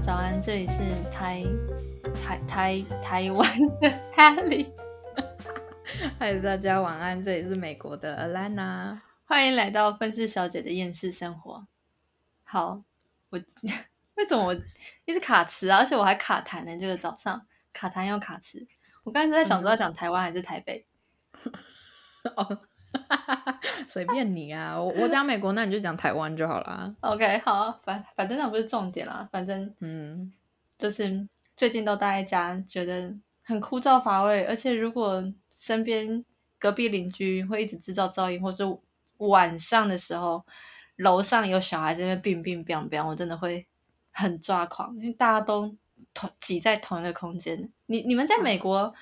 早安，这里是台台台台湾的 Haley，嗨，大家晚安，这里是美国的 Alana，欢迎来到分饰小姐的厌世生活。好，我 为什么我一直卡词啊？而且我还卡痰呢，这个早上卡痰又卡词。我刚才在想说要讲台湾还是台北？哦，随便你啊，我我讲美国，那你就讲台湾就好了。OK，好，反反正那不是重点啦，反正嗯，就是最近都待在家，觉得很枯燥乏味，而且如果身边隔壁邻居会一直制造噪音，或是晚上的时候楼上有小孩在那边乒乒乓乓，我真的会很抓狂，因为大家都同挤在同一个空间。你你们在美国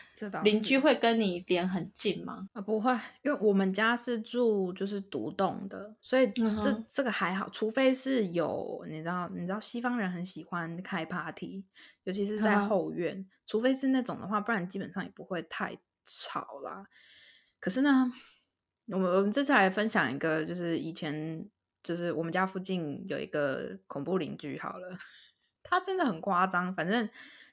邻居会跟你连很近吗？啊不会，因为我们家是住就是独栋的，所以这、嗯这个还好，除非是有你知道你知道西方人很喜欢开 party，尤其是在后院，除非是那种的话，不然基本上也不会太吵啦。可是呢，我们我们这次来分享一个，就是以前就是我们家附近有一个恐怖邻居，好了，他真的很夸张，反正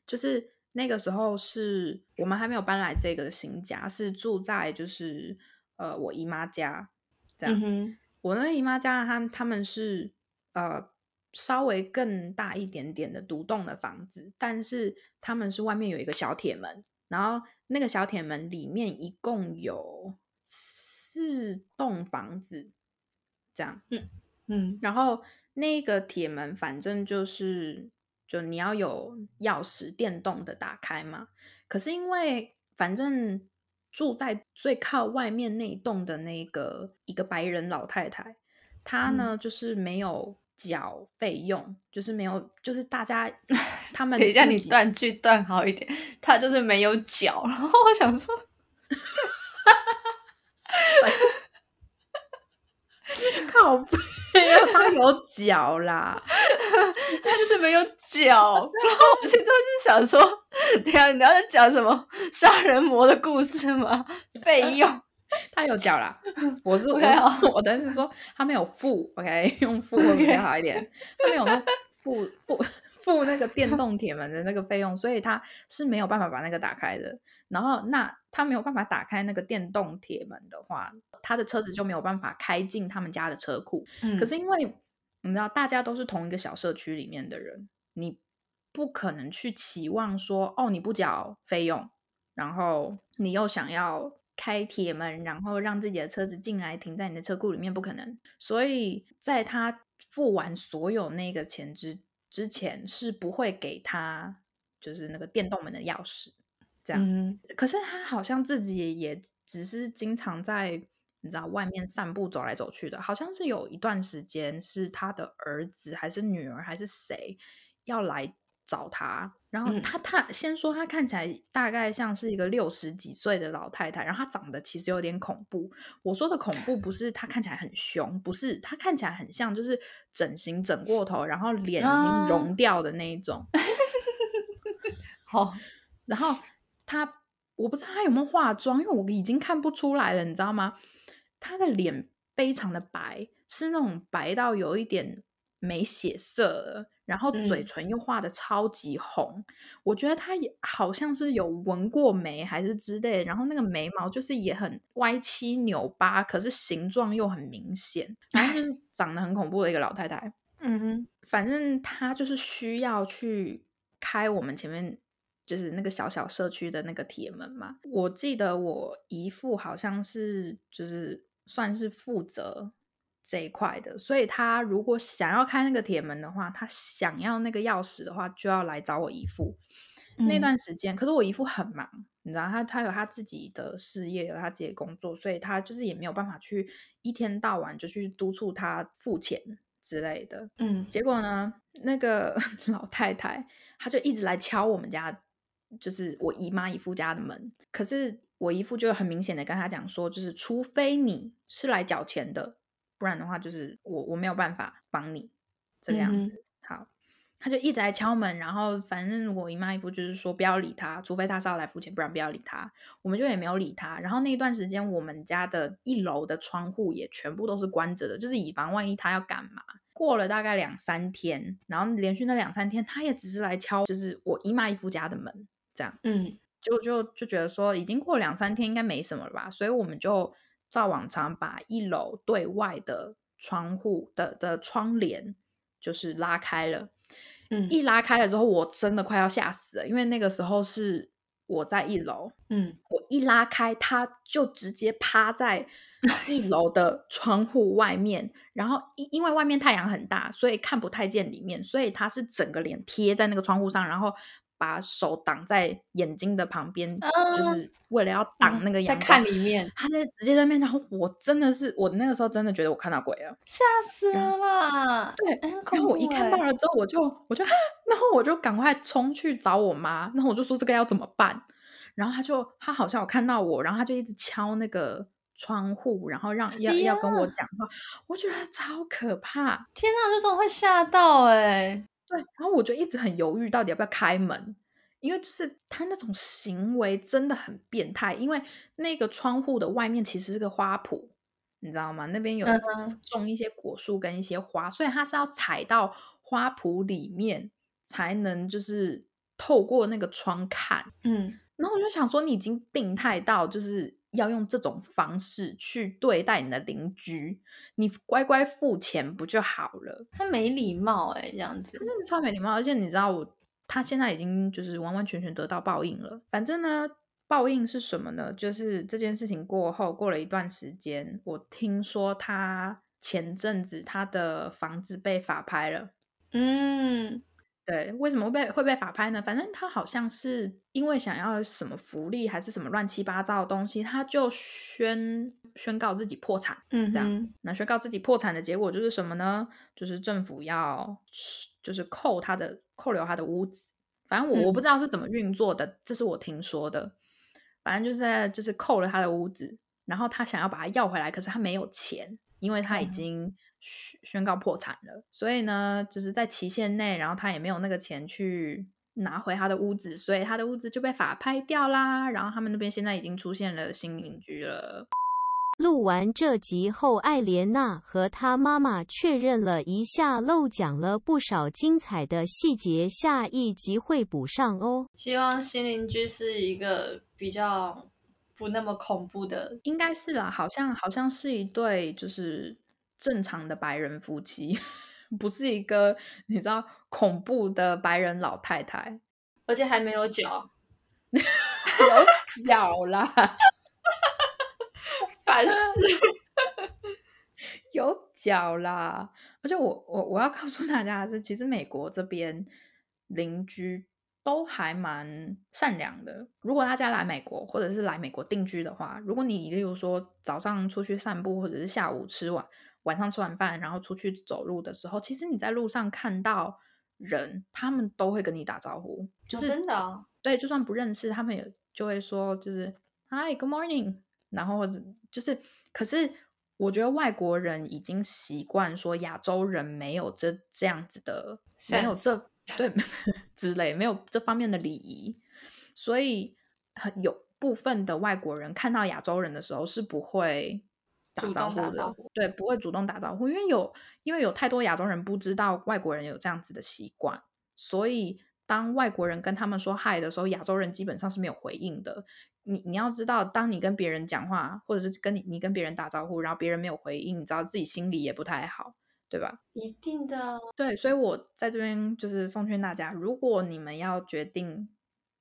就是那个时候是我们还没有搬来这个新家，是住在就是呃我姨妈家这样。嗯，我那个姨妈家，他他们是呃稍微更大一点点的独栋的房子，但是他们是外面有一个小铁门，然后那个小铁门里面一共有四栋房子，这样。嗯嗯然后那个铁门，反正就是就你要有钥匙，电动的打开嘛。可是因为反正住在最靠外面那一栋的那个一个白人老太太，她呢、就是没有缴费用，就是没有，就是大家 他们等一下，你断句断好一点，他就是没有脚，然后我想说。靠有脚啦。他就是没有脚，然后我现在是想说，等一下你要在讲什么杀人魔的故事吗？费用他有脚啦，我是我我但是说他没有付，OK，用付会比较好一点。他没有那付付付那个电动铁门的那个费用，所以他是没有办法把那个打开的。然后那他没有办法打开那个电动铁门的话，他的车子就没有办法开进他们家的车库。嗯可是因为你知道，大家都是同一个小社区里面的人，你不可能去期望说，哦，你不缴费用，然后你又想要开铁门，然后让自己的车子进来停在你的车库里面，不可能。所以在他付完所有那个钱之之前，是不会给他就是那个电动门的钥匙，这样。嗯可是他好像自己也只是经常在你知道外面散步走来走去的，好像是有一段时间是他的儿子还是女儿还是谁要来找他，然后嗯他他先说他看起来大概像是一个六十几岁的老太太，然后她长得其实有点恐怖。我说的恐怖不是她看起来很凶，不是她看起来很像就是整形整过头，然后脸已啊经融掉的那一种。好，然后他我不知道他有没有化妆，因为我已经看不出来了，你知道吗？他的脸非常的白，是那种白到有一点没血色了，然后嘴嗯唇又画的超级红。我觉得他也好像是有纹过眉还是之类的，然后那个眉毛就是也很歪七扭八，可是形状又很明显，反正就是 长得很恐怖的一个老太太。嗯哼，反正他就是需要去开我们前面就是那个小小社区的那个铁门嘛。我记得我姨父好像是就是算是负责这一块的，所以他如果想要开那个铁门的话，他想要那个钥匙的话，就要来找我姨父。那嗯段时间，可是我姨父很忙，你知道，他他有他自己的事业，有他自己的工作，所以他就是也没有办法去一天到晚就去督促他付钱之类的。嗯结果呢，那个 老太太她就一直来敲我们家，就是我姨妈姨父家的门。可是我姨父就很明显的跟他讲说，就是除非你是来缴钱的，不然的话就是我我没有办法帮你这个样子。好，他就一直在敲门，然后反正我姨妈姨夫就是说不要理他，除非他是要来付钱，不然不要理他。我们就也没有理他。然后那一段时间，我们家的一楼的窗户也全部都是关着的，就是以防万一他要干嘛。过了大概两三天，然后连续那两三天，他也只是来敲，就是我姨妈姨夫家的门，这样。嗯，就就就觉得说，已经过两三天，应该没什么了吧？所以我们就照往常把一楼对外的窗户的的窗帘就是拉开了。嗯一拉开了之后，我真的快要吓死了，因为那个时候是我在一楼，嗯，我一拉开，他就直接趴在一楼的窗户外面，然后因因为外面太阳很大，所以看不太见里面，所以他是整个脸贴在那个窗户上，然后把手挡在眼睛的旁边，就是为了要挡那个阳嗯在。看里面，他在直接在面，然后我真的是，我那个时候真的觉得我看到鬼了。吓死了啦！对，然后我一看到欸了之后，我就我就，然后我就赶快冲去找我妈，然后我就说这个要怎么办？然后他就他好像有看到我，然后他就一直敲那个窗户，然后让要要跟我呀讲话，我觉得超可怕。天哪，这种会吓到哎、对，然后我就一直很犹豫，到底要不要开门，因为就是他那种行为真的很变态。因为那个窗户的外面其实是个花圃，你知道吗？那边有种一些果树跟一些花，所以他是要踩到花圃里面才能就是透过那个窗看。嗯，然后我就想说，你已经病态到就是要用这种方式去对待你的邻居，你乖乖付钱不就好了？他没礼貌哎、这样子他。真的超没礼貌，而且你知道我，他现在已经就是完完全全得到报应了。反正呢，报应是什么呢？就是这件事情过后，过了一段时间，我听说他前阵子他的房子被法拍了。嗯，对，为什么会被会被法拍呢？反正他好像是因为想要什么福利还是什么乱七八糟的东西，他就宣宣告自己破产。嗯这样，那宣告自己破产的结果就是什么呢？就是政府要就是扣他的扣留他的屋子。反正我我不嗯知道是怎么运作的，这是我听说的。反正就是在就是扣了他的屋子，然后他想要把它要回来，可是他没有钱，因为他已嗯经宣宣告破产了。所以呢，就是在期限内，然后他也没有那个钱去拿回他的屋子，所以他的屋子就被法拍掉啦。然后他们那边现在已经出现了新邻居了。录完这集后，艾莲娜和她妈妈确认了一下，漏讲了不少精彩的细节，下一集会补上哦。希望新邻居是一个比较不那么恐怖的。应该是啦，好像好像是一对就是正常的白人夫妻，不是一个你知道恐怖的白人老太太，而且还没有脚，有脚啦，烦死！有脚啦。而且我我我要告诉大家的是，其实美国这边邻居都还蛮善良的。如果大家来美国或者是来美国定居的话，如果你例如说早上出去散步，或者是下午吃晚晚上吃完饭，然后出去走路的时候，其实你在路上看到人，他们都会跟你打招呼，就哦是、真的哦。对，就算不认识，他们也就会说就是 Hi, good morning，然后或者就是，可是我觉得外国人已经习惯说亚洲人没有这这样子的，没有这 对之类，没有这方面的礼仪，所以很有部分的外国人看到亚洲人的时候是不会打招呼的，呼对，不会主动打招呼，因为有因为有太多亚洲人不知道外国人有这样子的习惯，所以当外国人跟他们说嗨的时候，亚洲人基本上是没有回应的。你你要知道，当你跟别人讲话，或者是跟你你跟别人打招呼，然后别人没有回应，你知道自己心里也不太好，对吧？一定的啊。对，所以我在这边就是奉劝大家，如果你们要决定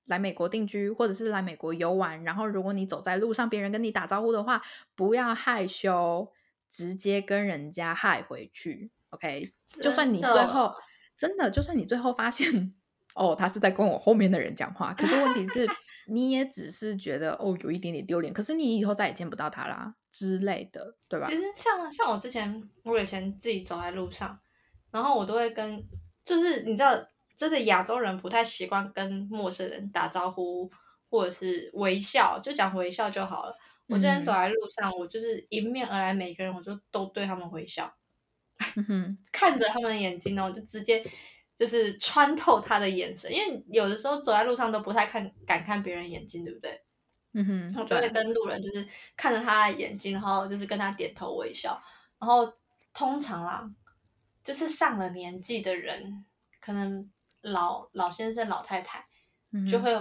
来美国定居，或者是来美国游玩，然后如果你走在路上，别人跟你打招呼的话，不要害羞，直接跟人家嗨回去。OK，就算你最后真的，就算你最后发现哦，他是在跟我后面的人讲话，可是问题是，你也只是觉得哦有一点点丢脸，可是你以后再也见不到他啦之类的，对吧其？实像像我之前，我以前自己走在路上，然后我都会跟，就是你知道，真的亚洲人不太习惯跟陌生人打招呼，或者是微笑，就讲微笑就好了。我之前走嗯在路上，我就是迎面而来每个人，我就都对他们微笑，嗯，看着他们的眼睛呢，我就直接就是穿透他的眼神，因为有的时候走在路上都不太看敢看别人眼睛，对不对？嗯哼，我就会对跟路人就是看着他的眼睛，然后就是跟他点头微笑。然后通常啦，就是上了年纪的人，可能老老先生、老太太嗯就会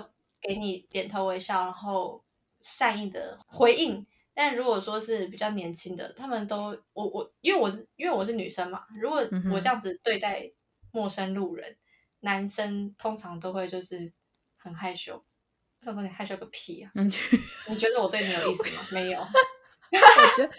给你点头微笑，然后善意的回应。但如果说是比较年轻的，他们都我我因为我是因为我是女生嘛，如果我这样子对待陌生路人，男生通常都会就是很害羞。我想说你害羞个屁啊！嗯，你觉得我对你有意思吗？没有。我觉得，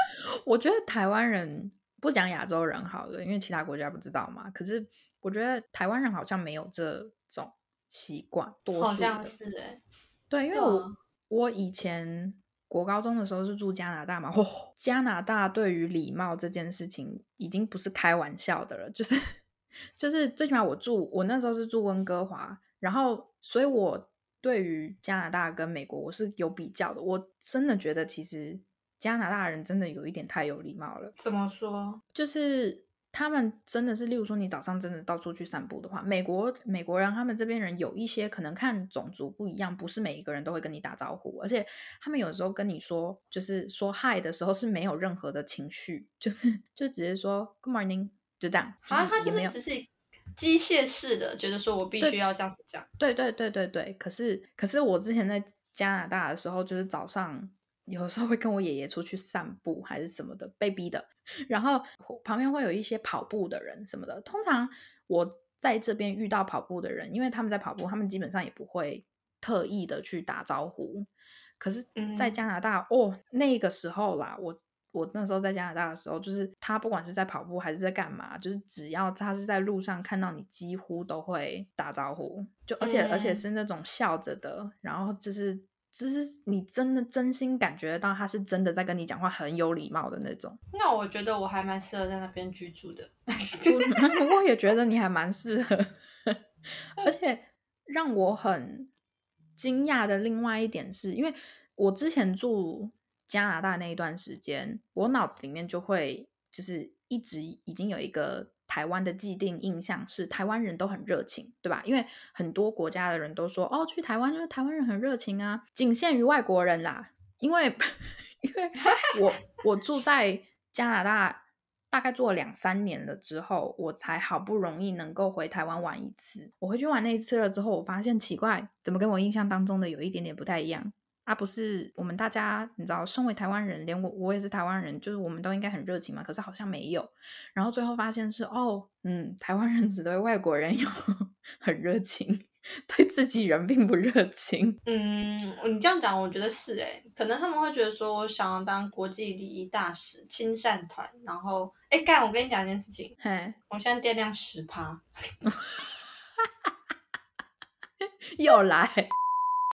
我觉得台湾人不讲亚洲人好了，因为其他国家不知道嘛。可是我觉得台湾人好像没有这种习惯，多数好像是哎、对，因为我我以前国高中的时候是住加拿大嘛，哦、加拿大对于礼貌这件事情已经不是开玩笑的了，就是就是最起码我住我那时候是住温哥华，然后所以我对于加拿大跟美国我是有比较的，我真的觉得其实加拿大人真的有一点太有礼貌了。怎么说？就是他们真的是，例如说你早上真的到处去散步的话，美国美国人他们这边人有一些可能看种族不一样，不是每一个人都会跟你打招呼，而且他们有时候跟你说，就是说嗨的时候是没有任何的情绪，就是就直接说 Good morning，就这样，好像他就是只是机械式的，觉得说我必对须要这样子讲。对对对对对，可是可是我之前在加拿大的时候，就是早上有时候会跟我爷爷出去散步还是什么的，被逼的。然后旁边会有一些跑步的人什么的。通常我在这边遇到跑步的人，因为他们在跑步，他们基本上也不会特意的去打招呼。可是，在嗯加拿大、哦，那个时候啦，我我那时候在加拿大的时候，就是他不管是在跑步还是在干嘛，就是只要他是在路上看到你，几乎都会打招呼，就而且、而且嗯是那种笑着的，然后就是就是你真的真心感觉得到他是真的在跟你讲话，很有礼貌的那种。那我觉得我还蛮适合在那边居住的。我 我也觉得你还蛮适合，而且让我很惊讶的另外一点是，因为我之前住加拿大那一段时间，我脑子里面就会就是一直已经有一个台湾的既定印象是台湾人都很热情，对吧？因为很多国家的人都说哦，去台湾就是台湾人很热情啊，仅限于外国人啦。因为 因为我我住在加拿大。大概住了两三年了之后，我才好不容易能够回台湾玩一次。我回去玩那一次了之后，我发现奇怪，怎么跟我印象当中的有一点点不太一样？啊，不是我们大家，你知道，身为台湾人，连我我也是台湾人，就是我们都应该很热情嘛。可是好像没有。然后最后发现是哦，嗯，台湾人只对外国人有 很热情，对自己人并不热情。嗯，你这样讲，我觉得是诶、可能他们会觉得说，我想要当国际礼仪大使、亲善团，然后，哎，干，我跟你讲一件事情，嘿，我现在电量十趴，又来，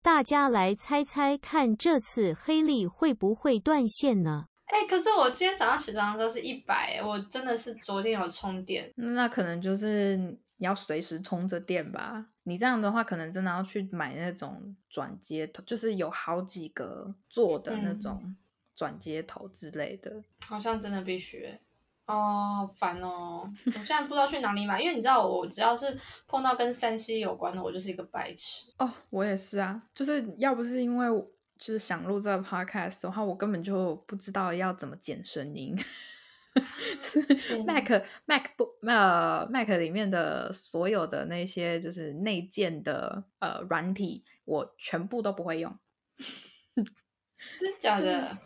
大家来猜猜看，这次黑利会不会断线呢？哎，可是我今天早上起床的时候是一百，我真的是昨天有充电，那可能就是你要随时充着电吧。你这样的话，可能真的要去买那种转接头，就是有好几个座的那嗯种转接头之类的。好像真的必须欸。哦，好烦哦！我现在不知道去哪里买，因为你知道我只要是碰到跟山西有关的，我就是一个白痴。哦，我也是啊，就是要不是因为就是想录这个 podcast 的话，我根本就不知道要怎么剪声音。就是天 Mac Mac 不呃 Mac 里面的所有的那些就是内建的呃软体，我全部都不会用。真假就是的？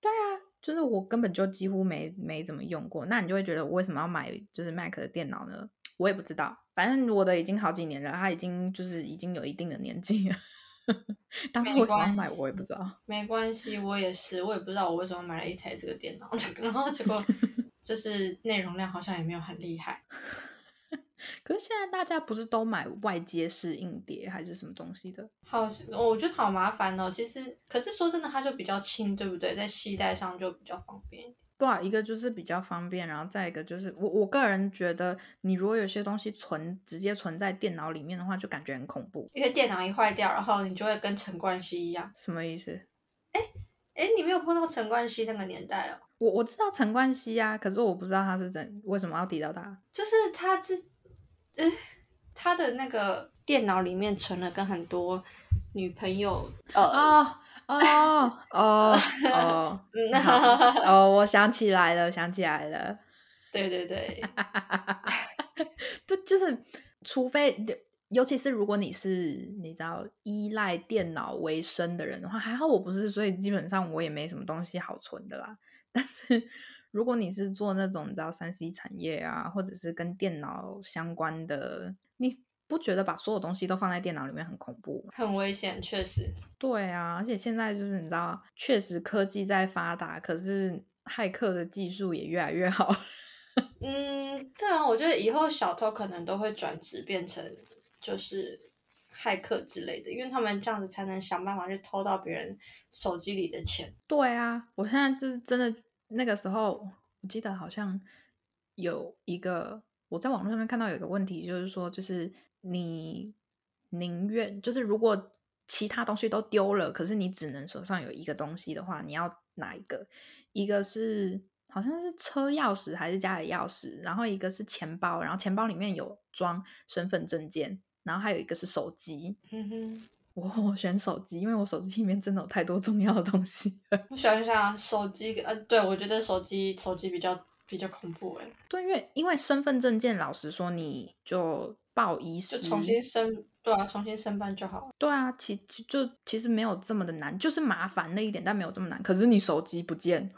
对啊，就是我根本就几乎没没怎么用过。那你就会觉得我为什么要买就是 Mac 的电脑呢？我也不知道，反正我的已经好几年了，它已经就是已经有一定的年纪了。当初没为什么买，我也不知道。没关系，我也是，我也不知道我为什么买了一台这个电脑，然后结果 就是内容量好像也没有很厉害。可是现在大家不是都买外接式硬碟还是什么东西的？好，我觉得好麻烦哦。其实，可是说真的，它就比较轻，对不对？在携带上就比较方便一点。不啊，一个就是比较方便，然后再一个就是我我个人觉得，你如果有些东西存直接存在电脑里面的话，就感觉很恐怖。因为电脑一坏掉，然后你就会跟陈冠希一样。什么意思？哎，你没有碰到陈冠希那个年代哦？我我知道陈冠希啊，可是我不知道他是怎为什么要提到他。就是他是，呃，他的那个电脑里面存了跟很多女朋友呃哦哦。哦 哦，那好 哦，我想起来了，想起来了，对对对，对，就是除非，尤其是如果你是你知道依赖电脑为生的人的话，还好我不是，所以基本上我也没什么东西好存的啦。但是如果你是做那种你知道三 C 产业啊，或者是跟电脑相关的，你不觉得把所有东西都放在电脑里面很恐怖吗？很危险，确实。对啊，而且现在就是你知道，确实科技在发达，可是骇客的技术也越来越好。嗯，对啊，我觉得以后小偷可能都会转职变成就是骇客之类的，因为他们这样子才能想办法去偷到别人手机里的钱。对啊，我现在就是真的，那个时候我记得好像有一个我在网络上面看到有一个问题，就是说，就是你宁愿就是如果其他东西都丢了，可是你只能手上有一个东西的话，你要哪一个？一个是好像是车钥匙还是家里钥匙，然后一个是钱包，然后钱包里面有装身份证件，然后还有一个是手机。我 我选手机，因为我手机里面真的有太多重要的东西了。我想一想，手机呃，对我觉得手机手机比较比较恐怖哎，对，因为因为身份证件，老实说，你就报遗就失，重新申，对啊，重新申办就好了。对啊，其其就其实没有这么的难，就是麻烦那一点，但没有这么难。可是你手机不见，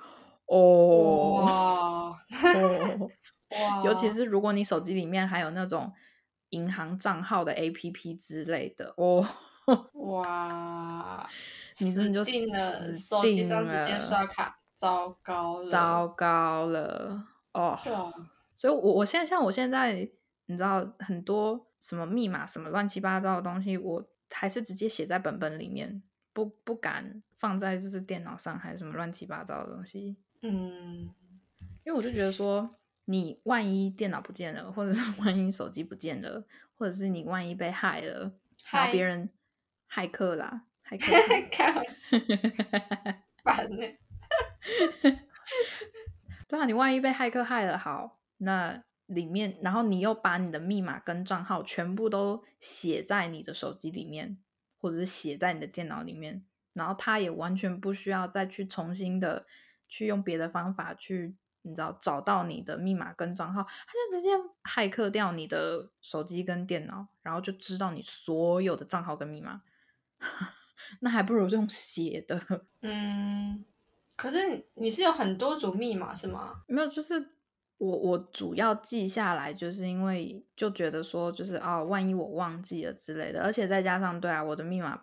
哦哇哦，哇，尤其是如果你手机里面还有那种银行账号的 APP 之类的，哦，哇，你真的就死定了，死手机上直接刷卡，糟糕了，糟糕了哦。对啊，所以我，我现在像我现在，你知道很多什么密码、什么乱七八糟的东西，我还是直接写在本本里面，不不敢放在就是电脑上，还是什么乱七八糟的东西。嗯，因为我就觉得说，你万一电脑不见了，或者是 万一手机不见了，或者是你万一被害了，然后别人骇客啦，骇客 开玩笑，烦呢、对啊，你万一被骇客害了，好，那里面，然后你又把你的密码跟账号全部都写在你的手机里面，或者是写在你的电脑里面，然后他也完全不需要再去重新的去用别的方法去，你知道找到你的密码跟账号，他就直接骇客掉你的手机跟电脑，然后就知道你所有的账号跟密码，那还不如用写的。嗯，可是你你是有很多组密码是吗？没有，就是我我主要记下来，就是因为就觉得说，就是哦，万一我忘记了之类的，而且再加上对啊，我的密码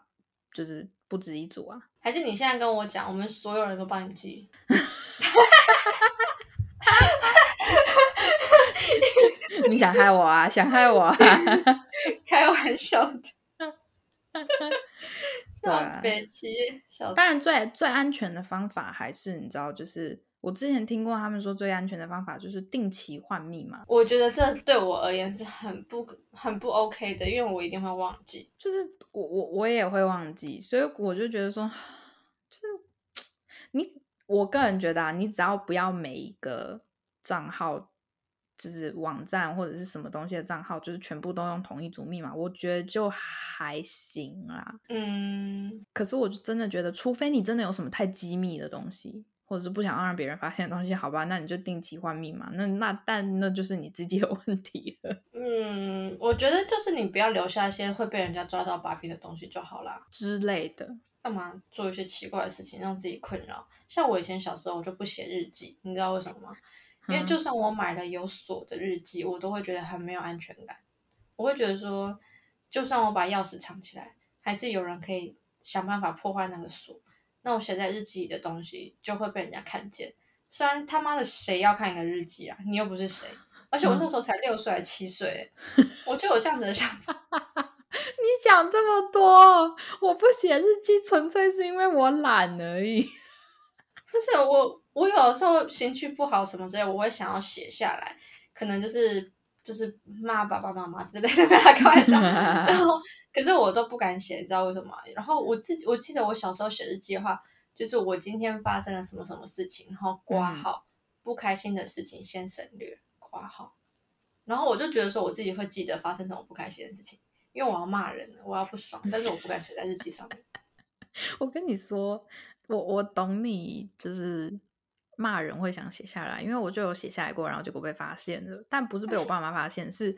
就是不止一组啊。还是你现在跟我讲，我们所有人都帮你记？你想害我啊？想害我啊？开玩笑的，对啊笑北齐，小当然最最安全的方法还是你知道，就是我之前听过他们说最安全的方法就是定期换密码，我觉得这对我而言是很不很不 OK 的，因为我一定会忘记。就是我我我也会忘记，所以我就觉得说，就是 你我个人觉得啊，你只要不要每一个账号，就是网站或者是什么东西的账号，就是全部都用同一组密码，我觉得就还行啦。嗯，可是我就真的觉得，除非你真的有什么太机密的东西，或者是不想让别人发现的东西，好吧，那你就定期换密码。那那但那就是你自己有 问题了嗯，我觉得就是你不要留下一些会被人家抓到把柄的东西就好啦。之类的。干嘛做一些奇怪的事情让自己困扰？像我以前小时候，我就不写日记，你知道为什么吗？因为嗯就算我买了有锁的日记，我都会觉得很没有安全感。我会觉得说，就算我把钥匙藏起来，还是有人可以想办法破坏那个锁。那我写在日记里的东西就会被人家看见。虽然他妈的谁要看你的日记啊？你又不是谁。而且我那时候才六岁还七岁，我就有这样子的想法。你想这么多，我不写日记纯粹是因为我懒而已。不是我，我有的时候情绪不好什么之类，我会想要写下来，可能就是就是骂爸爸妈妈之类的，跟他开玩笑。然后，可是我都不敢写，你知道为什么？然后我自己，我记得我小时候写日记的话，就是我今天发生了什么什么事情，然后挂嗯号，不开心的事情先省略，挂号。然后我就觉得说我自己会记得发生什么不开心的事情，因为我要骂人，我要不爽，但是我不敢写在日记上面。我跟你说，我我懂你，就是骂人会想写下来，因为我就有写下来过，然后结果被发现了，但不是被我爸妈发现，是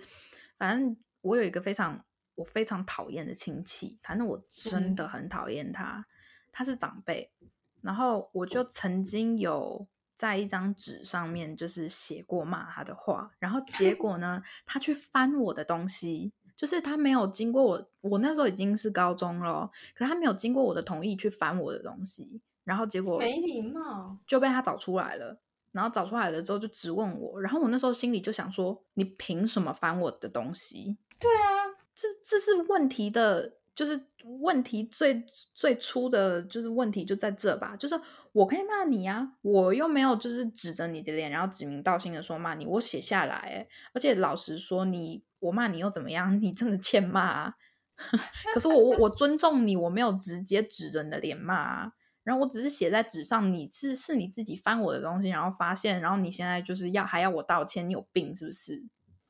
反正我有一个非常我非常讨厌的亲戚，反正我真的很讨厌他，他是长辈，然后我就曾经有在一张纸上面就是写过骂他的话，然后结果 呢，他去翻我的东西。就是他没有经过我，我那时候已经是高中了，可是他没有经过我的同意去翻我的东西，然后结果没礼貌就被他找出来了，然后找出来了之后就质问我，然后我那时候心里就想说，你凭什么翻我的东西？对啊，这这是问题的，就是问题最最初的就是问题就在这吧，就是我可以骂你啊，我又没有就是指着你的脸，然后指名道姓的说骂你，我写下来，而且老实说你。我骂你又怎么样？你真的欠骂。可是我我我尊重你，我没有直接指着你的脸骂。然后我只是写在纸上，你是是你自己翻我的东西，然后发现，然后你现在就是要还要我道歉，你有病是不是？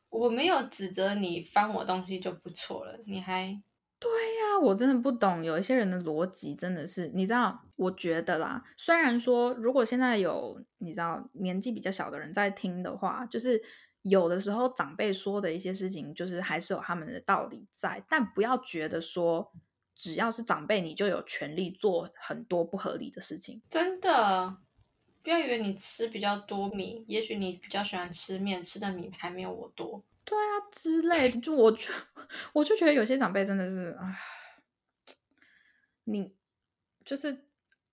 我没有指责你翻我东西就不错了，你还对呀？我真的不懂，有一些人的逻辑真的是，你知道？我觉得啦，虽然说如果现在有你知道年纪比较小的人在听的话，就是。有的时候长辈说的一些事情，就是还是有他们的道理在，但不要觉得说只要是长辈，你就有权利做很多不合理的事情。真的，不要以为你吃比较多米，也许你比较喜欢吃面，吃的米还没有我多。对啊，之类的，就我就 我就觉得有些长辈真的是啊，你就是。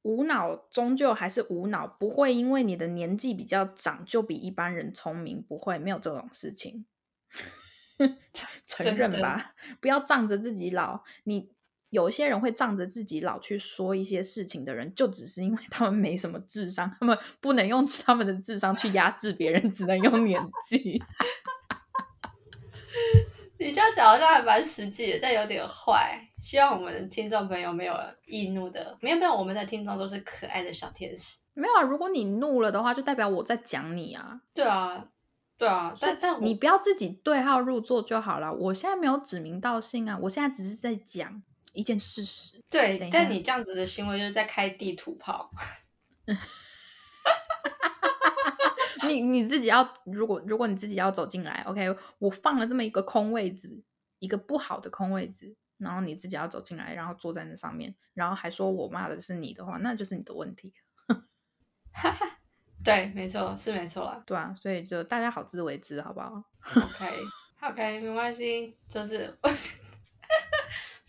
无脑终究还是无脑，不会因为你的年纪比较长就比一般人聪明，不会没有这种事情。承认吧，不要仗着自己老。你有些人会仗着自己老去说一些事情的人，就只是因为他们没什么智商，他们不能用他们的智商去压制别人，只能用年纪。你这样讲好像还蛮实际的，但有点坏。希望我们的听众朋友没有易怒的，没有没有，我们的听众都是可爱的小天使。没有啊，如果你怒了的话，就代表我在讲你啊。对啊，对啊，但但你不要自己对号入座就好了。我现在没有指名道姓啊，我现在只是在讲一件事实。对，但你这样子的行为就是在开地图炮。你你自己要，如果如果你自己要走进来，OK，我放了这么一个空位置，一个不好的空位置。然后你自己要走进来，然后坐在那上面，然后还说我骂的是你的话，那就是你的问题。对，没错，是没错啦。对啊，所以就大家好自为之，好不好？OK，OK，没关系，就是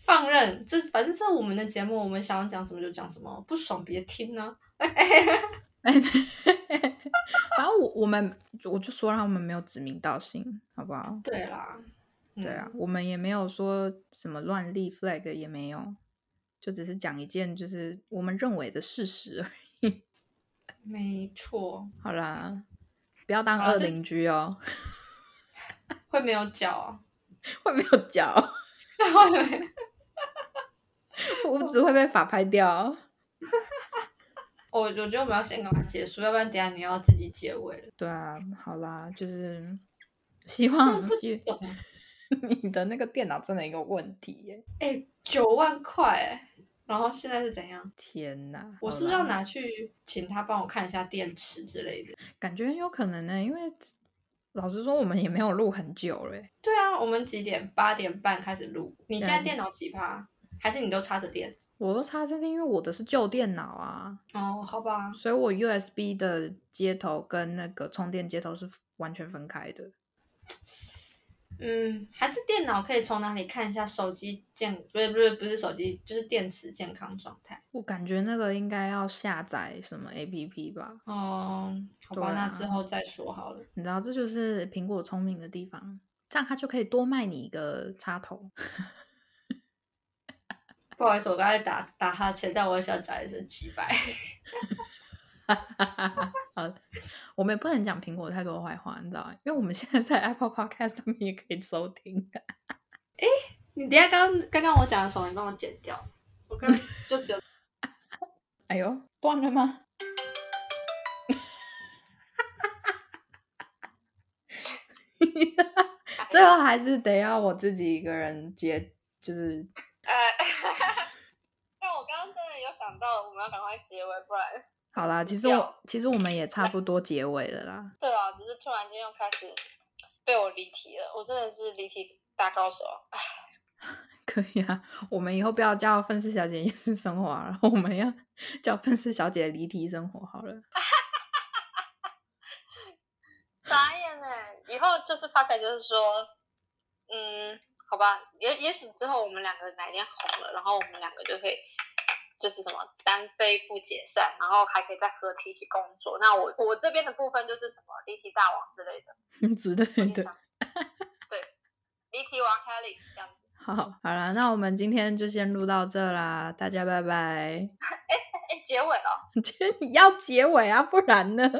放任，这反正是我们的节目，我们想要讲什么就讲什么，不爽别听呢。反正我我们我就说让他们没有指名道姓，好不好？对啦。对啊，我们也没有说什么乱立 flag，也没有，就只是讲一件就是我们认为的事实而已。没错。好啦，不要当二邻居哦。会没有脚？会没有脚？屋子会被法拍掉。我我觉得我们要先赶快结束，要不然等下你要自己结尾了。对啊，好啦，就是希望。你的那个电脑真的有问题耶！哎，九万块哎，然后现在是怎样？天哪！我是不是要拿去请他帮我看一下电池之类的？感觉有可能呢，因为老实说，我们也没有录很久了。对啊，我们几点？八点半开始录。你现在电脑几趴？还是你都插着电？我都插着电，因为我的是旧电脑啊。哦，好吧。所以我 USB 的接头跟那个充电接头是完全分开的。嗯，还是电脑可以从哪里看一下手机健？不是不是不是手机，就是电池健康状态。我感觉那个应该要下载什么 APP 吧？哦，好吧，那之后再说好了。你知道这就是苹果聪明的地方，这样它就可以多卖你一个插头。不好意思，我刚才打打哈欠，但我想讲一声几百。好，我们也不能讲苹果太多坏话，你知道吗？因为我们现在在 Apple Podcast 上面也可以收听。哎，你等下刚刚刚我讲的什么？你帮我剪掉。我刚就只有，哎呦，断了吗？个还是得要我自己一个人接，就是呃，但我刚刚真的有想到，我们要赶快结尾，不然好啦。其实我其实我们也差不多结尾了啦。对啊，只是突然间又开始被我离题了，我真的是离题大高手啊！可以啊，我们以后不要叫愤世小姐夜市生活了，我们要 叫愤世小姐离题生活好了。傻眼哎！以后就是发开，就是说，嗯，好吧，也也许之后我们两个哪天红了，然后我们两个就可以，就是什么单飞不解散，然后还可以再合体一起工作。那我我这边的部分就是什么离题大王之类的，之类的。对，离题王 Helly 这样子。好，好了，那我们今天就先录到这啦，大家拜拜。哎哎，结尾了，要结尾啊，不然呢？因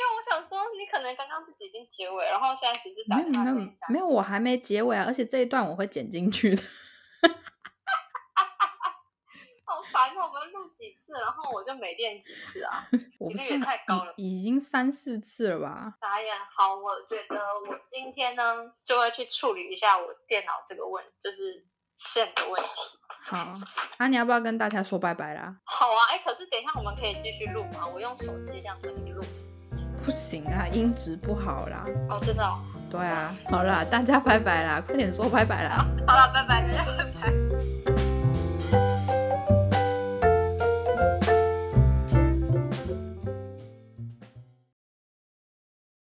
为我想说，你可能刚刚自己已经结尾，然后现在只是打没有没有电话跟你讲没有，我还没结尾啊，而且这一段我会剪进去的。好烦哦！我们录几次，然后我就没练几次啊，频率也太高了。已已经三四次了吧？打眼。好，我觉得我今天呢就会去处理一下我电脑这个问，就是线的问题。好，啊，你要不要跟大家说拜拜啦？好啊，哎，可是等一下我们可以继续录吗？我用手机这样跟你录。不行啊，音质不好啦。哦，真的哦。对啊，好啦，大家拜拜啦，快点说拜拜啦。好了，拜拜，大家拜拜。